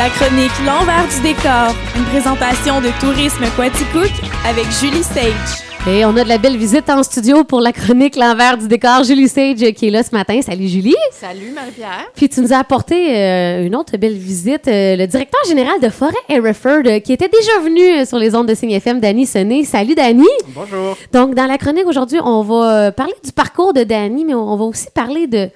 La chronique L'envers du décor, une présentation de Tourisme Quaticook avec Julie Sage. Et on a de la belle visite en studio pour la chronique L'envers du décor. Julie Sage qui est là ce matin. Salut Julie. Salut Marie-Pierre. Puis tu nous as apporté euh, une autre belle visite, euh, le directeur général de Forêt Hereford euh, qui était déjà venu euh, sur les ondes de Signe FM, Danny Sonné. Salut Danny. Bonjour. Donc dans la chronique aujourd'hui, on va parler du parcours de Danny, mais on, va aussi parler de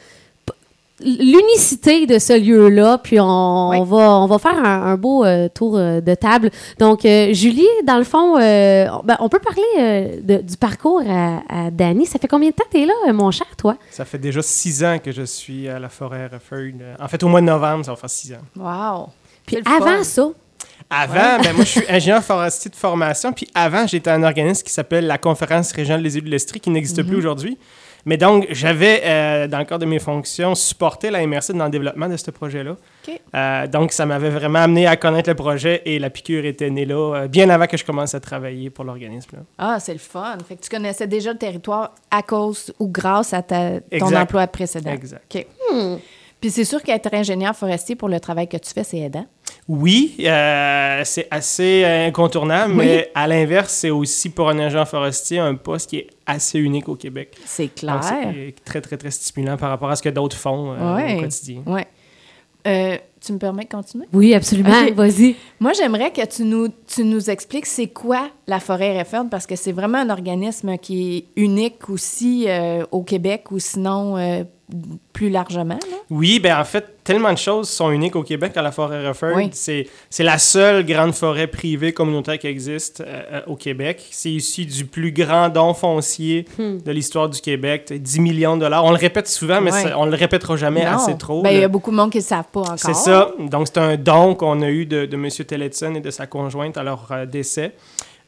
l'unicité de ce lieu-là, puis on, Oui. on va, on va faire un, un beau euh, tour euh, de table. Donc, euh, Julie, dans le fond, euh, ben, on peut parler euh, de- du parcours à, à Danny. Ça fait combien de temps que tu es là, euh, mon cher, toi? Ça fait déjà six ans que je suis à la forêt Hereford. En fait, au mois de novembre, ça va faire six ans. Wow. Puis avant fun. ça, Avant, ben, moi, je suis ingénieur forestier de formation. Puis avant, j'étais un organisme qui s'appelle la Conférence régionale des élus de l'Estrie, qui n'existe plus aujourd'hui. Mais donc, j'avais, euh, dans le cadre de mes fonctions, supporté la MRC dans le développement de ce projet-là. Euh, donc, ça m'avait vraiment amené à connaître le projet et la piqûre était née là, euh, bien avant que je commence à travailler pour l'organisme. Ah, c'est le fun. Fait que tu connaissais déjà le territoire à cause ou grâce à ta, ton Exact. emploi précédent. Exact. OK. Puis c'est sûr qu'être ingénieur forestier pour le travail que tu fais, c'est aidant. Oui, euh, c'est assez incontournable, Oui. mais à l'inverse, c'est aussi pour un agent forestier un poste qui est assez unique au Québec. C'est clair. c'est très, très, très stimulant par rapport à ce que d'autres font euh, Ouais. au quotidien. Ouais. Euh, tu me permets de continuer? oui, absolument, vas-y. Moi, j'aimerais que tu nous, tu nous expliques c'est quoi la forêt Redford parce que c'est vraiment un organisme qui est unique aussi euh, au Québec ou sinon euh, plus largement. là? Oui, ben en fait, tellement de choses sont uniques au Québec à la forêt Hereford. Oui. C'est, c'est la seule grande forêt privée communautaire qui existe euh, euh, au Québec. C'est issu du plus grand don foncier Hmm. de l'histoire du Québec, 10 millions de dollars. On le répète souvent, mais ça- on le répétera jamais Non. assez trop. Ben, il y a beaucoup de monde qui ne savent pas encore. C'est ça. Donc, c'est un don qu'on a eu de, de M. Telletson et de sa conjointe à leur euh, décès.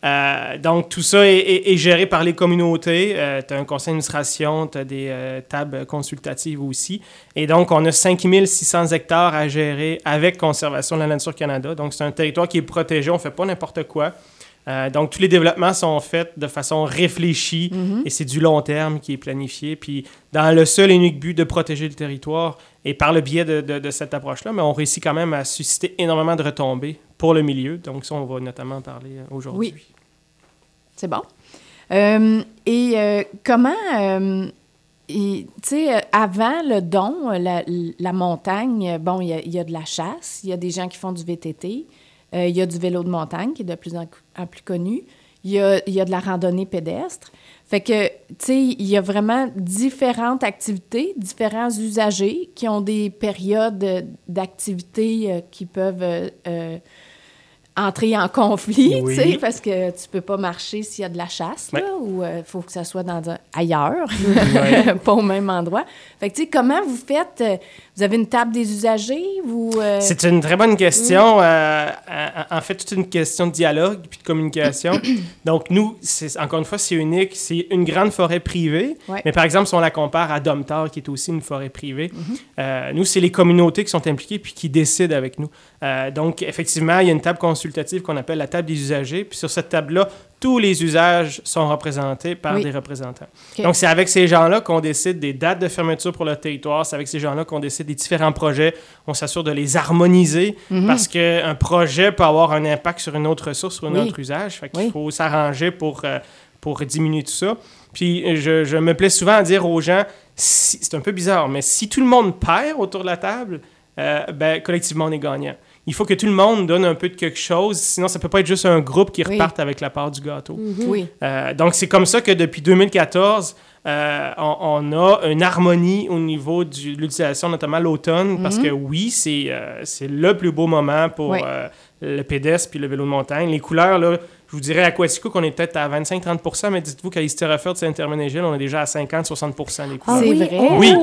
Euh, donc, tout ça est, est- est géré par les communautés. tu as un conseil d'administration, tu as des euh, tables consultatives aussi. Et donc, on a 5600 hectares à gérer avec Conservation de la Nature Canada. Donc, c'est un territoire qui est protégé. On ne fait pas n'importe quoi. Euh, donc, tous les développements sont faits de façon réfléchie et c'est du long terme qui est planifié. Puis, dans le seul et unique but de protéger le territoire et par le biais de, de- de cette approche-là, mais on réussit quand même à susciter énormément de retombées pour le milieu. Donc, ça, on va notamment en parler euh, aujourd'hui. Oui. C'est bon. Euh, et euh, comment, euh, tu sais, avant le don, la, montagne, bon, il y y a de la chasse, il y a des gens qui font du VTT, il y a du vélo de montagne qui est de plus en, plus connu, il y a, y a de la randonnée pédestre. Fait que, tu sais, il y a vraiment différentes activités, différents usagers qui ont des périodes d'activité qui peuvent entrer en conflit, Oui. tu sais, parce que tu peux pas marcher s'il y a de la chasse, là, ou il faut que ça soit dans un- ailleurs, pas au même endroit. Fait que, tu sais, comment vous faites? euh, Vous avez une table des usagers? Vous, euh, C'est une très bonne question. euh, en fait, toute une question de dialogue puis de communication. Donc, nous, c'est- encore une fois, c'est unique. C'est une grande forêt privée. Mais par exemple, si on la compare à Domtar, qui est aussi une forêt privée, euh, nous, c'est les communautés qui sont impliquées puis qui décident avec nous. Euh, donc, effectivement, il y a une table consultative qu'on appelle la table des usagers. Puis sur cette table-là, tous les usages sont représentés par Oui. des représentants. Donc, c'est avec ces gens-là qu'on décide des dates de fermeture pour le territoire. C'est avec ces gens-là qu'on décide des différents projets. On s'assure de les harmoniser Mhm. parce qu'un projet peut avoir un impact sur une autre ressource, sur un Oui. autre usage. Fait qu'il Oui. faut s'arranger pour, euh, pour diminuer tout ça. Puis, je, je me plais souvent à dire aux gens, si- c'est un peu bizarre, mais si tout le monde perd autour de la table, euh, ben, collectivement, on est gagnant. Il faut que tout le monde donne un peu de quelque chose, sinon ça peut pas être juste un groupe qui Oui. reparte avec la part du gâteau. Oui. Euh, donc, c'est comme ça que depuis 2014, euh, on, on a une harmonie au niveau de l'utilisation, notamment l'automne, parce que oui, c'est euh, c'est le plus beau moment pour Oui. euh, le pédestre puis le vélo de montagne. Les couleurs, là, je vous dirais à Quatico qu'on est peut-être à 25-30 mais dites-vous qu'à Easterford, Saint-Herménégil, on est déjà à 50-60% des couleurs. C'est oui? vrai? Oh! Oui.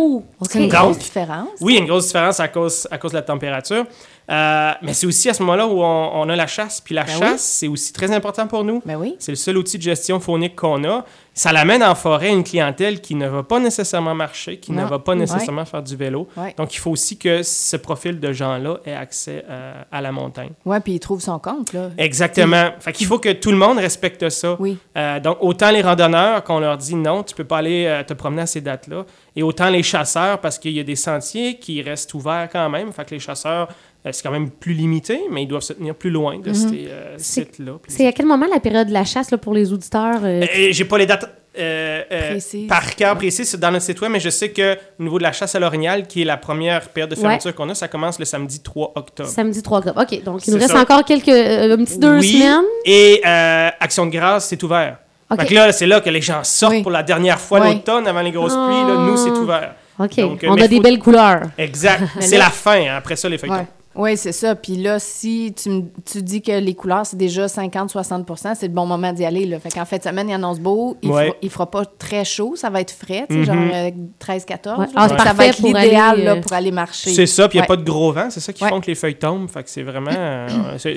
C'est une grosse différence. Oui, il y a une grosse différence à cause, à cause de la température. Euh, mais c'est aussi à ce moment-là où on, on a la chasse. Puis la Ben oui. chasse, c'est aussi très important pour nous. Ben oui. C'est le seul outil de gestion faunique qu'on a. Ça l'amène en forêt une clientèle qui ne va pas nécessairement marcher, qui ne va pas Ouais. nécessairement faire du vélo. Ouais. Donc, il faut aussi que ce profil de gens-là ait accès euh, à la montagne. Ouais, puis il trouve son compte, là. Exactement. Fait qu'il faut que tout le monde respecte ça. Oui. Euh, donc, autant les randonneurs qu'on leur dit non, tu peux pas aller te promener à ces dates-là, et autant les chasseurs parce qu'il y a des sentiers qui restent ouverts quand même. Fait que les chasseurs c'est quand même plus limité, mais ils doivent se tenir plus loin de ces euh, C'est- sites-là. C'est à quel moment la période de la chasse là, pour les auditeurs? euh, Euh, J'ai pas les dates euh, euh, par cœur précis dans notre site web, mais je sais que au niveau de la chasse à l'orignal, qui est la première période de fermeture qu'on a, ça commence le samedi 3 octobre. Samedi 3 octobre. OK, donc il nous reste ça. encore quelques, euh, un petit deux Oui, semaines. Et euh, Action de grâce, c'est ouvert. OK. Fait que là, c'est là que les gens sortent Oui. pour la dernière fois Oui. l'automne avant les grosses pluies. Là, nous, c'est Ah. ouvert. OK, Donc, euh, on a des belles couleurs. Exact. C'est la fin. hein. Après ça, les feuilletons. Ouais. Oui, c'est ça. Puis là, si tu, me- tu dis que les couleurs, c'est déjà 50-60% c'est le bon moment d'y aller. Là. Fait qu'en fin de semaine, il annonce beau. Il, Ouais. fera, il fera pas très chaud. Ça va être frais, tu sais, Mhm. genre euh, 13-14. Ouais. Ah, ça va parfait être pour l'idéal aller, euh, pour aller marcher. C'est ça, puis il n'y a Ouais. pas de gros vent, c'est ça qui Ouais. font que les feuilles tombent. Fait que c'est vraiment. euh,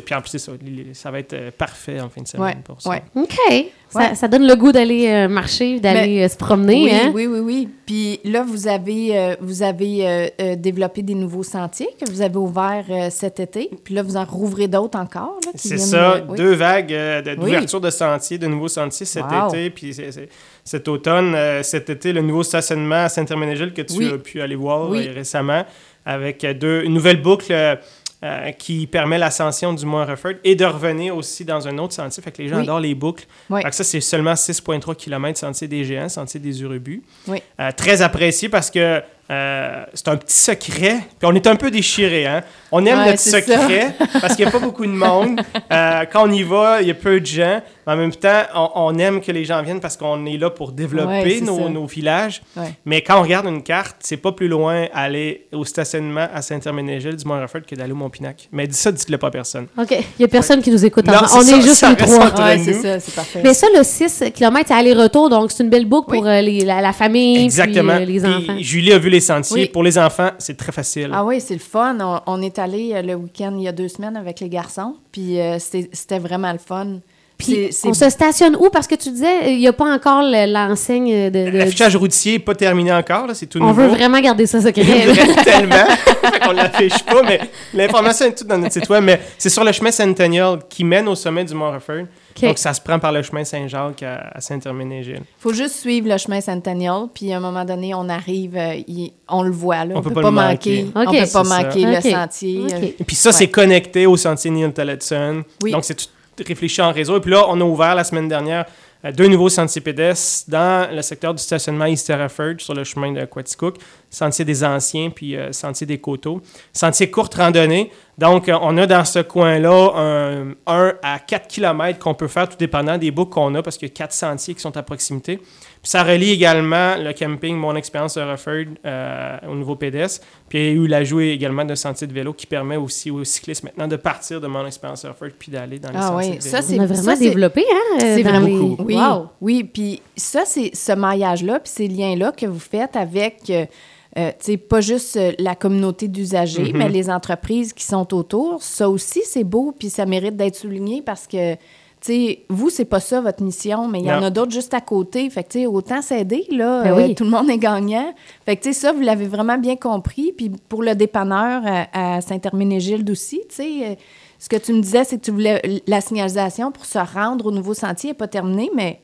puis en plus, c'est ça. Ça va être parfait en fin de semaine Ouais, pour ça. ouais. OK. Ça, Ouais. ça donne le goût d'aller euh, marcher, d'aller euh, se promener. Oui, hein? oui, oui, oui. Puis là, vous avez, euh, vous avez euh, euh, développé des nouveaux sentiers que vous avez ouverts euh, cet été. Puis là, vous en rouvrez d'autres encore. C'est ça, euh, oui. deux vagues euh, Oui. d'ouverture de sentiers, de nouveaux sentiers cet Wow. été. Puis cet automne, euh, cet été, le nouveau stationnement à Saint-Herménégil que tu Oui. as pu aller voir Oui. récemment, avec deux, une nouvelle boucle euh, qui permet l'ascension du Mont Rufford et de revenir aussi dans un autre sentier. Fait que les gens Oui. adorent les boucles. Oui. Fait que ça, c'est seulement 6,3 km sentier des géants, sentier des Urubus. Oui. Euh, très apprécié parce que euh, c'est un petit secret. Puis on est un peu déchiré, hein? On aime Ouais, notre secret parce qu'il n'y a pas beaucoup de monde. Euh, quand on y va, il y a peu de gens. Mais en même temps, on, on aime que les gens viennent parce qu'on est là pour développer nos, nos villages. Ouais. Mais quand on regarde une carte, c'est pas plus loin aller au stationnement à Saint-Herménégil du Mont-Rufford que d'aller au Mont-Pinac. Mais dis ça, dites-le pas à personne. OK. Il n'y a personne qui nous écoute. Non, en- c'est on ça, est juste ça les trois. c'est ça, c'est parfait. Mais ça, le 6 km, c'est aller-retour, donc c'est une belle boucle pour euh, les- la, la famille Exactement. puis euh, les Puis enfants. Julie a vu les sentiers. Oui. Pour les enfants, c'est très facile. Ah oui, c'est le fun. On, on est allé euh, le week-end il y a deux semaines avec les garçons, puis euh, c'était vraiment le fun. Puis C'est- c'est- on se stationne où? Parce que tu disais, il n'y a pas encore le- l'enseigne de... de- L'affichage routier n'est pas terminé encore, là, c'est tout on nouveau. veut vraiment garder ça secret. Tellement. Qu'on l'affiche pas, mais l'information est toute dans notre site web. Mais c'est sur le chemin Centennial qui mène au sommet du Mont Rufford. OK. Donc, ça se prend par le chemin Saint-Jacques à, à Saint-Herménégil. faut juste suivre le chemin Centennial, puis à un moment donné, on arrive, euh, il- on le voit, là. On On, peut peut pas pas le manquer. manquer. On Ok. peut pas C'est ça. manquer le Ok. sentier. Euh, puis ça, Ouais. c'est connecté au sentier Neil Tillotson. Oui. Donc, c'est tout réfléchi en réseau. Et puis là, on a ouvert la semaine dernière euh, deux nouveaux sentiers pédestres dans le secteur du stationnement East Hereford sur le chemin de Quaticook. Sentier des Anciens, puis euh, Sentier des Coteaux. Sentier courte randonnée. Donc, euh, on a dans ce coin-là un 1 à 4 km qu'on peut faire, tout dépendant des boucles qu'on a, parce qu'il y a quatre sentiers qui sont à proximité. Puis ça relie également le camping Mon Expérience Hereford euh, au nouveau pédestre. Puis il y a eu l'ajout également d'un sentier de vélo qui permet aussi aux cyclistes maintenant de partir de Mon Expérience Hereford puis d'aller dans les Ah sentiers oui, de ça, c'est vraiment ça, développé, hein? euh, C'est vraiment les- beaucoup. Oui, Wow. oui. Puis ça, c'est ce maillage-là, puis ces liens-là que vous faites avec, euh, euh, tu sais, pas juste euh, la communauté d'usagers, Mhm. mais les entreprises qui sont autour. Ça aussi, c'est beau, puis ça mérite d'être souligné parce que, tu sais, vous, c'est pas ça votre mission, mais il y en a d'autres juste à côté. Fait que, tu sais, autant s'aider, là. Ben euh, oui. tout le monde est gagnant. Fait que, tu sais, ça, vous l'avez vraiment bien compris. Puis pour le dépanneur à, à Saint-Herménégilde aussi, tu sais, euh, ce que tu me disais, c'est que tu voulais la signalisation pour se rendre au nouveau sentier n'est pas terminée, mais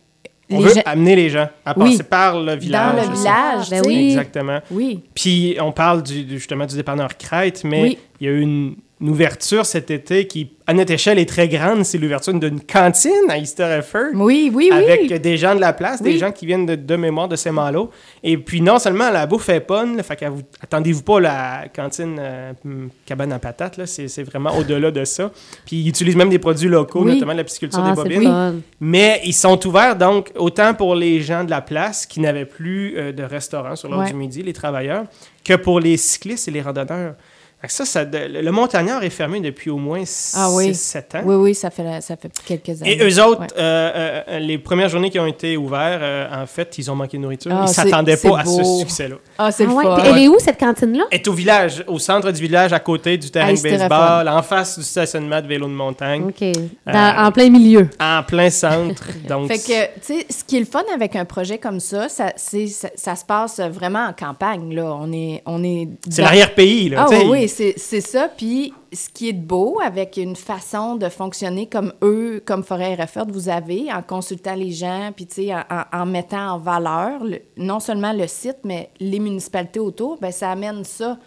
On les veut gens- amener les gens à Oui. passer par le village. dans le village, Ben oui. Exactement. Oui. Puis on parle du, du- justement du dépanneur Crête, mais Oui. il y a eu une, une ouverture cet été qui, à notre échelle, est très grande. C'est l'ouverture d'une cantine à East Hereford. Oui, oui, oui. Avec des gens de la place, des gens qui viennent de, de mémoire de Saint-Malo. Et puis, non seulement la bouffe est bonne, là, fait que vous, attendez-vous pas la cantine euh, cabane à patates, là, c'est, c'est vraiment au-delà de ça. Puis, ils utilisent même des produits locaux, Oui. notamment la pisciculture Ah, des bobines. Mais ils sont ouverts, donc, autant pour les gens de la place qui n'avaient plus euh, de restaurant sur l'heure Ouais. du midi, les travailleurs, que pour les cyclistes et les randonneurs. Ça, ça, le montagnard est fermé depuis au moins 6-7 Ah oui. ans. Oui, oui, ça fait, ça fait quelques années. Et eux autres, Ouais. euh, euh, les premières journées qui ont été ouvertes, euh, en fait, ils ont manqué de nourriture. Ah, ils c'est- s'attendaient pas à ce succès-là. Ah, c'est Ah ouais. Elle est où, cette cantine-là? Est au village, au centre du village, à côté du terrain de baseball, en face du stationnement de vélo de montagne, OK. Dans- En plein milieu. en plein centre. Donc, Fait que, tu sais, ce qui est le fun avec un projet comme ça, ça, c'est, ça, ça se passe vraiment en campagne, là. On est... On est c'est l'arrière-pays. Là, Ah oui, c'est, ça. Puis ce qui est de beau, avec une façon de fonctionner comme eux, comme Forêt RFR, vous avez, en consultant les gens, puis tu sais, en, en- mettant en valeur le- non seulement le site, mais les municipalités autour, ben ça amène ça.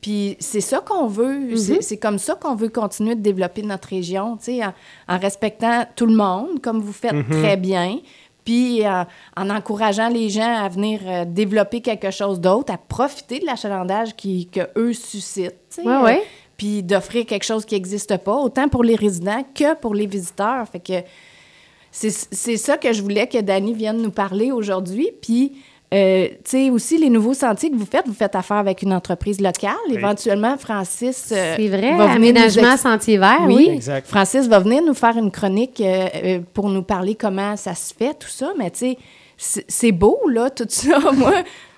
Puis c'est ça qu'on veut, c'est- c'est comme ça qu'on veut continuer de développer notre région, tu sais, en, en respectant tout le monde, comme vous faites très bien, puis euh, en encourageant les gens à venir euh, développer quelque chose d'autre, à profiter de l'achalandage qui, que eux suscitent, sais, Ouais, euh, puis d'offrir quelque chose qui n'existe pas, autant pour les résidents que pour les visiteurs. Fait que c'est c'est ça que je voulais que Dani vienne nous parler aujourd'hui. Puis, euh, tu sais, aussi, les nouveaux sentiers que vous faites, vous faites affaire avec une entreprise locale. Éventuellement, Francis euh, C'est vrai, va venir nous aménagement ex- sentier vert, Oui, oui. Exact. Francis va venir nous faire une chronique euh, euh, pour nous parler comment ça se fait, tout ça. Mais tu sais, c'est beau, là, tout ça. moi,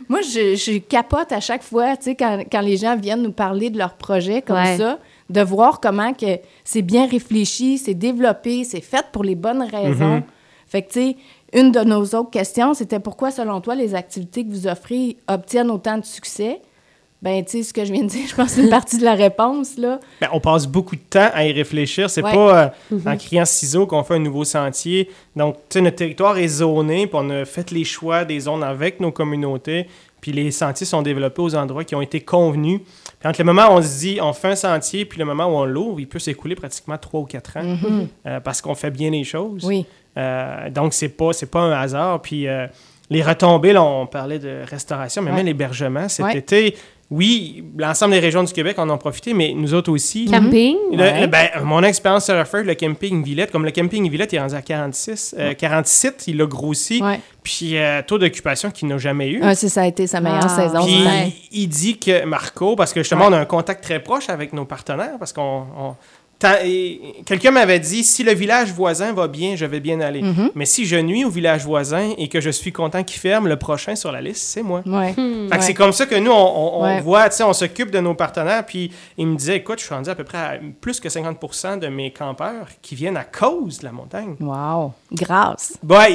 moi je, je capote à chaque fois, tu sais, quand, quand les gens viennent nous parler de leur projet comme Ouais. ça, de voir comment que c'est bien réfléchi, c'est développé, c'est fait pour les bonnes raisons. Fait que, tu sais, une de nos autres questions, c'était pourquoi, selon toi, les activités que vous offrez obtiennent autant de succès? Ben, tu sais, ce que je viens de dire, je pense que c'est une partie de la réponse, là. Ben, on passe beaucoup de temps à y réfléchir. C'est Ouais. pas euh, en criant ciseaux qu'on fait un nouveau sentier. Donc, tu sais, notre territoire est zoné, puis on a fait les choix des zones avec nos communautés, puis les sentiers sont développés aux endroits qui ont été convenus. Puis entre le moment où on se dit on fait un sentier, puis le moment où on l'ouvre, il peut s'écouler pratiquement trois ou quatre ans euh, parce qu'on fait bien les choses. Oui. Euh, donc, c'est pas, c'est pas un hasard. Puis, euh, les retombées, là, on parlait de restauration, mais Ouais. même l'hébergement. Cet Ouais. été, oui, l'ensemble des régions du Québec en ont profité, mais nous autres aussi. Camping. Le- Ouais. le- ben, mon expérience sur Surfer, le camping Villette, comme le camping Villette est rendu à 46, euh, 47, il a grossi. Ouais. Puis, euh, taux d'occupation qu'il n'a jamais eu. Ah, c'est- ça a été sa meilleure Ah. saison. Puis ouais. il dit que Marco, parce que justement, Ouais. on a un contact très proche avec nos partenaires, parce qu'on. On- Quelqu'un m'avait dit si le village voisin va bien, je vais bien aller. Mm-hmm. Mais si je nuis au village voisin et que je suis content qu'il ferme, le prochain sur la liste, c'est moi. Ouais. Fait que Ouais. c'est comme ça que nous, on, on- on Ouais. voit, tu sais, on s'occupe de nos partenaires. Puis il me disait, écoute, je suis rendu à peu près à plus que 50% de mes campeurs qui viennent à cause de la montagne. Wow. Grâce. Ouais,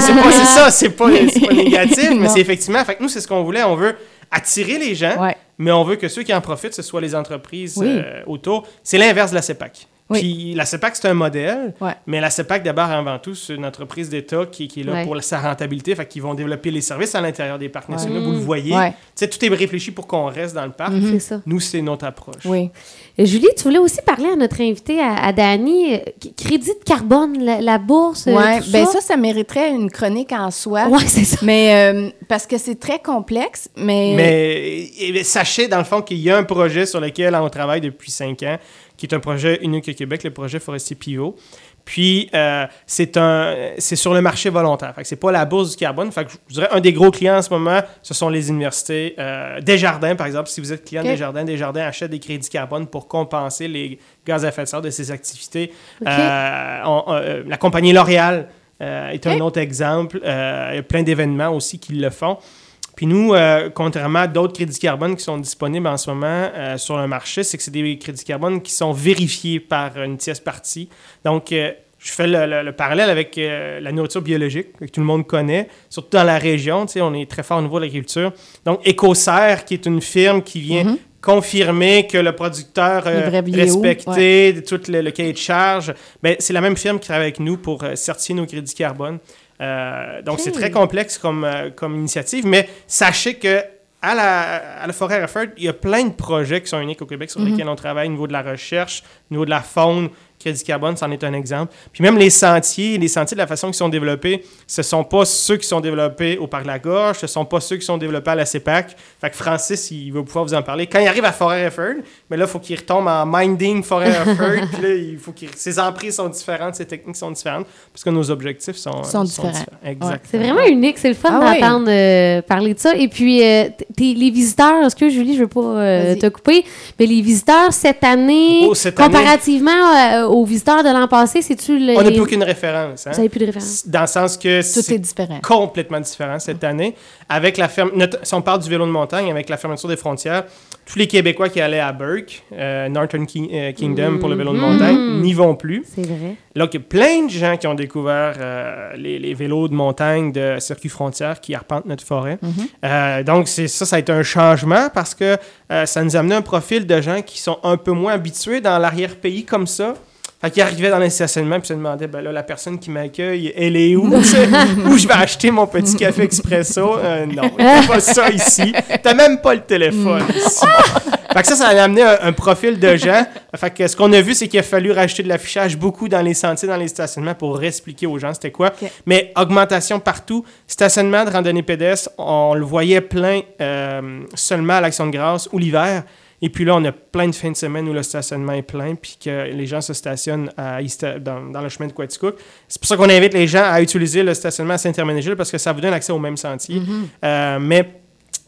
c'est pas c'est ça, c'est pas, c'est pas négatif, mais c'est effectivement. Fait que nous, c'est ce qu'on voulait. On veut attirer les gens, Ouais. mais on veut que ceux qui en profitent, ce soit les entreprises Oui. euh, autour. C'est l'inverse de la CEPAC. Oui. Puis la CEPAC, c'est un modèle, Ouais. mais la CEPAC, d'abord, avant tout, c'est une entreprise d'État qui, qui est là Ouais. pour sa rentabilité. Fait qu'ils vont développer les services à l'intérieur des parcs Ouais. nationaux. Vous le voyez. Ouais. Tu sais, tout est réfléchi pour qu'on reste dans le parc. C'est ça. Nous, c'est notre approche. Oui. Julie, tu voulais aussi parler à notre invité, à, à Dani, euh, crédit de carbone, la, la bourse, euh, tout Ben ça. ça, mériterait une chronique en soi. Ouais, c'est ça. Mais euh, parce que c'est très complexe, mais, Mais sachez, dans le fond, qu'il y a un projet sur lequel on travaille depuis cinq ans, qui est un projet unique au Québec, le projet Forestier Pivot. Puis, euh, c'est un, c'est sur le marché volontaire. Fait que c'est pas la bourse du carbone. Fait que je dirais un des gros clients en ce moment, ce sont les universités. Euh, Desjardins, par exemple, si vous êtes client Ok. de Desjardins, Desjardins achète des crédits carbone pour compenser les gaz à effet de serre de ses activités. Euh, on- euh, la compagnie L'Oréal est un autre exemple. Il y a plein d'événements aussi qui le font. Puis nous, euh, contrairement à d'autres crédits carbone qui sont disponibles en ce moment euh, sur le marché, c'est que c'est des crédits carbone qui sont vérifiés par une tierce partie. Donc, euh, je fais le, le- le parallèle avec la nourriture biologique, que tout le monde connaît, surtout dans la région. Tu sais, on est très fort au niveau de l'agriculture. Donc, EcoCert, qui est une firme qui vient confirmer que le producteur euh, respecté, de tout le, le cahier de charge, ben, c'est la même firme qui travaille avec nous pour euh, certifier nos crédits carbone. Euh, donc, c'est très complexe comme, euh, comme initiative, mais sachez que à la, à la forêt Rafford, il y a plein de projets qui sont uniques au Québec sur lesquels on travaille au niveau de la recherche, au niveau de la faune. Crédit Carbone, c'en est un exemple. Puis même les sentiers, les sentiers de la façon qu'ils sont développés, ce sont pas ceux qui sont développés au Parc de la Gorge, ce sont pas ceux qui sont développés à la CEPAC. Fait que Francis, il va pouvoir vous en parler. Quand il arrive à Forêt Rafford, mais là, il faut qu'il retombe en minding Forêt puis là, il faut qu'il... Ses emprises sont différentes, ses techniques sont différentes, parce que nos objectifs sont, Sont différents. C'est vraiment unique, c'est le fun Ah oui. d'entendre euh, parler de ça. Et puis, euh, les visiteurs, est-ce que Julie, je veux pas euh, te couper, mais les visiteurs cette année, Oh, cette année- comparativement euh, aux visiteurs de l'an passé, c'est-tu le. On n'a les- plus aucune référence. hein? Vous n'avez plus de référence. Dans le sens que tout c'est est différent. complètement différent cette année. Avec la ferme, notre- si on parle du vélo de montagne, avec la fermeture des frontières, tous les Québécois qui allaient à Burke, euh, Northern Ki- euh, Kingdom pour le vélo de montagne, n'y vont plus. C'est vrai. Là, il y a plein de gens qui ont découvert euh, les, les vélos de montagne de Circuit Frontière qui arpentent notre forêt. Euh, donc, c'est ça, ça a été un changement parce que ça nous a amené un profil de gens qui sont un peu moins habitués dans l'arrière-pays comme ça. Fait qu'ils arrivaient dans les stationnements puis se demandaient, ben là, la personne qui m'accueille, elle est où? où je vais acheter mon petit café expresso? Euh, non, il n'y a pas ça ici. T'as même pas le téléphone ici. fait que ça, ça a amené un, un profil de gens. Fait que ce qu'on a vu, c'est qu'il a fallu rajouter de l'affichage beaucoup dans les sentiers, dans les stationnements pour expliquer aux gens c'était quoi. Mais augmentation partout. Stationnement de randonnée pédestre, on le voyait plein euh, seulement à l'Action de grâce ou l'hiver. Et puis là, on a plein de fins de semaine où le stationnement est plein, puis que les gens se stationnent à dans, dans le chemin de Quaticook. C'est pour ça qu'on invite les gens à utiliser le stationnement à Saint-Herménégil, parce que ça vous donne accès au même sentier. Euh, mais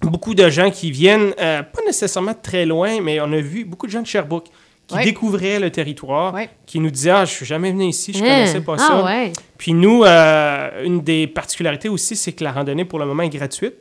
beaucoup de gens qui viennent, euh, pas nécessairement très loin, mais on a vu beaucoup de gens de Sherbrooke qui Ouais. découvraient le territoire, Ouais. qui nous disaient Ah, je suis jamais venu ici, je Hein? connaissais pas ça. Ah ouais. Puis nous, euh, une des particularités aussi, c'est que la randonnée, pour le moment, est gratuite.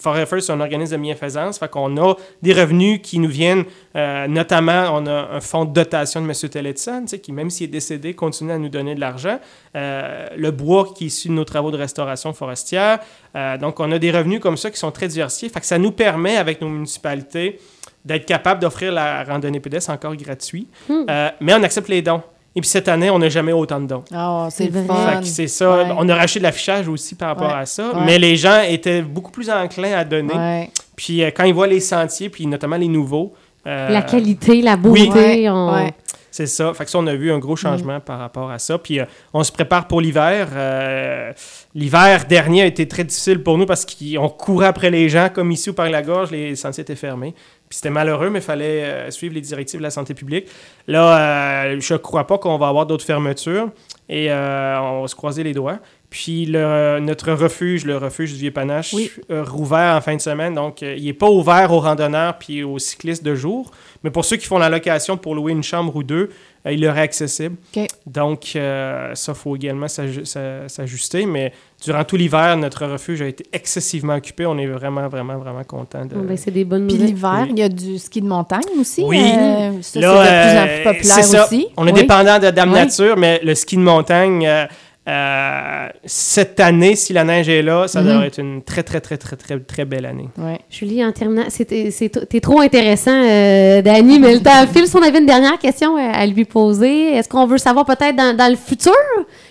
First, c'est un organisme de bienfaisance. Fait qu'on a des revenus qui nous viennent, euh, notamment, on a un fonds de dotation de M. Telletson, qui, même s'il est décédé, continue à nous donner de l'argent. Euh, le bois qui est issu de nos travaux de restauration forestière. Euh, donc, on a des revenus comme ça qui sont très diversifiés. Fait que ça nous permet, avec nos municipalités, d'être capable d'offrir la randonnée pédestre encore gratuit. Hmm. Mais on accepte les dons. Et puis cette année, on n'a jamais autant de dons. Oh, c'est vrai. c'est ça. Ouais. On a racheté de l'affichage aussi par rapport Ouais. à ça. Ouais. Mais les gens étaient beaucoup plus enclins à donner. Ouais. Puis euh, quand ils voient les sentiers, puis notamment les nouveaux. euh, La qualité, la beauté. Ouais, on- ouais. C'est ça. Fait que ça, on a vu un gros changement par rapport à ça. Puis euh, on se prépare pour l'hiver. Euh, l'hiver dernier a été très difficile pour nous parce qu'on courait après les gens. Comme ici au Parc la Gorge, les sentiers étaient fermés. Puis c'était malheureux, mais il fallait euh, suivre les directives de la santé publique. Là, je ne crois pas qu'on va avoir d'autres fermetures. Et on va se croiser les doigts. Puis le- notre refuge, le refuge du Vieux-Panache, Oui. euh, rouvert en fin de semaine. Donc, euh, il n'est pas ouvert aux randonneurs puis aux cyclistes de jour. Mais pour ceux qui font la location pour louer une chambre ou deux, euh, il leur est accessible. Donc, euh, ça, il faut également s'aju- s'a- s'ajuster. Mais durant tout l'hiver, notre refuge a été excessivement occupé. On est vraiment, vraiment, vraiment content de... Ben, c'est des bonnes Puis l'hiver, Oui. il y a du ski de montagne aussi. Oui. euh, ça, Là, c'est de plus en plus populaire ça. aussi. On est Oui. dépendant de Dame Oui. Nature, mais le ski de montagne, euh, euh, cette année, si la neige est là, ça Mhm. devrait être une très, très, très, très, très, très belle année. Ouais. Julie, en terminant, t'es trop intéressant, euh, Dani, mais le temps file. Si on avait une dernière question euh, à lui poser, est-ce qu'on veut savoir peut-être dans, dans le futur,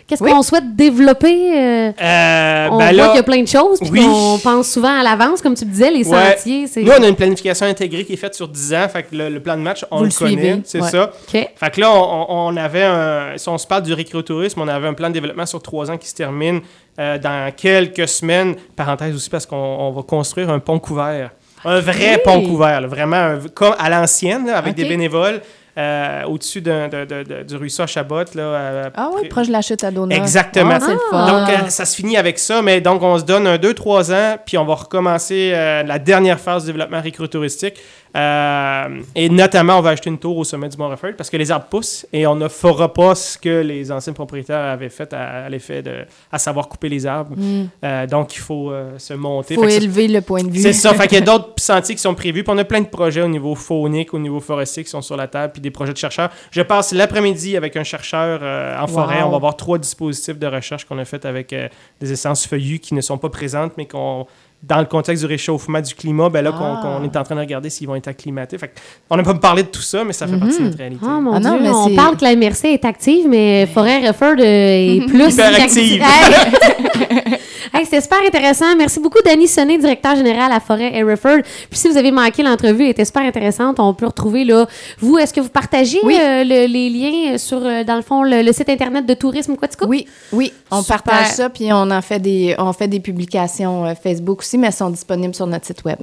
qu'est-ce Oui. qu'on souhaite développer? euh, Euh, on ben voit là, qu'il y a plein de choses, puis oui. on pense souvent à l'avance, comme tu disais, les Ouais. sentiers, c'est... nous, on a une planification intégrée qui est faite sur 10 ans. Fait que le, le plan de match, on Vous le, le connaît. C'est ouais. ça. Fait que là, on, avait un. Si on se parle du récréotourisme, on avait un plan de développement sur trois ans qui se termine euh, dans quelques semaines. Parenthèse aussi, parce qu'on on va construire un pont couvert. Un vrai pont couvert, là, vraiment un- comme à l'ancienne, là, avec des bénévoles, euh, au-dessus de- de- de- du ruisseau à Chabot. Là, euh, Ah oui, proche de la chute à Donut. Exactement. Ah. Donc, euh, ça se finit avec ça, mais donc on se donne un 2-3 ans, puis on va recommencer la dernière phase du développement récréotouristique. Euh, et notamment, on va acheter une tour au sommet du Mont Rufford parce que les arbres poussent et on ne fera pas ce que les anciens propriétaires avaient fait à, à l'effet de, à savoir couper les arbres. Mm. Euh, donc, il faut euh, se monter. faut que ça- élever le point de vue. c'est ça. Fait qu'il y a d'autres sentiers qui sont prévus. Puis on a plein de projets au niveau faunique, au niveau forestier qui sont sur la table, puis des projets de chercheurs. Je passe l'après-midi avec un chercheur en Wow. forêt. On va avoir trois dispositifs de recherche qu'on a fait avec des essences feuillues qui ne sont pas présentes, mais qu'on dans le contexte du réchauffement du climat, ben là, qu'on Ah. qu'on est en train de regarder s'ils vont être acclimatés. Fait on n'a pas parlé de tout ça, mais ça fait partie de notre réalité. Ah, mon Ah non, Dieu, mais on c'est- parle que la MRC est active, mais Forêt Refer de- est plus Hyperactive. Hey! C'était super intéressant. Merci beaucoup, Danny Sonnet, directeur général à Forêt Hereford. Puis si vous avez manqué l'entrevue, elle était super intéressante. On peut retrouver là. Vous, est-ce que vous partagez Oui. euh, le- les liens sur, euh, dans le fond, le, le site internet de Tourisme Quatico? Oui, oui, on Super. partage ça, puis on en fait des, on fait des publications euh, Facebook aussi, mais elles sont disponibles sur notre site web.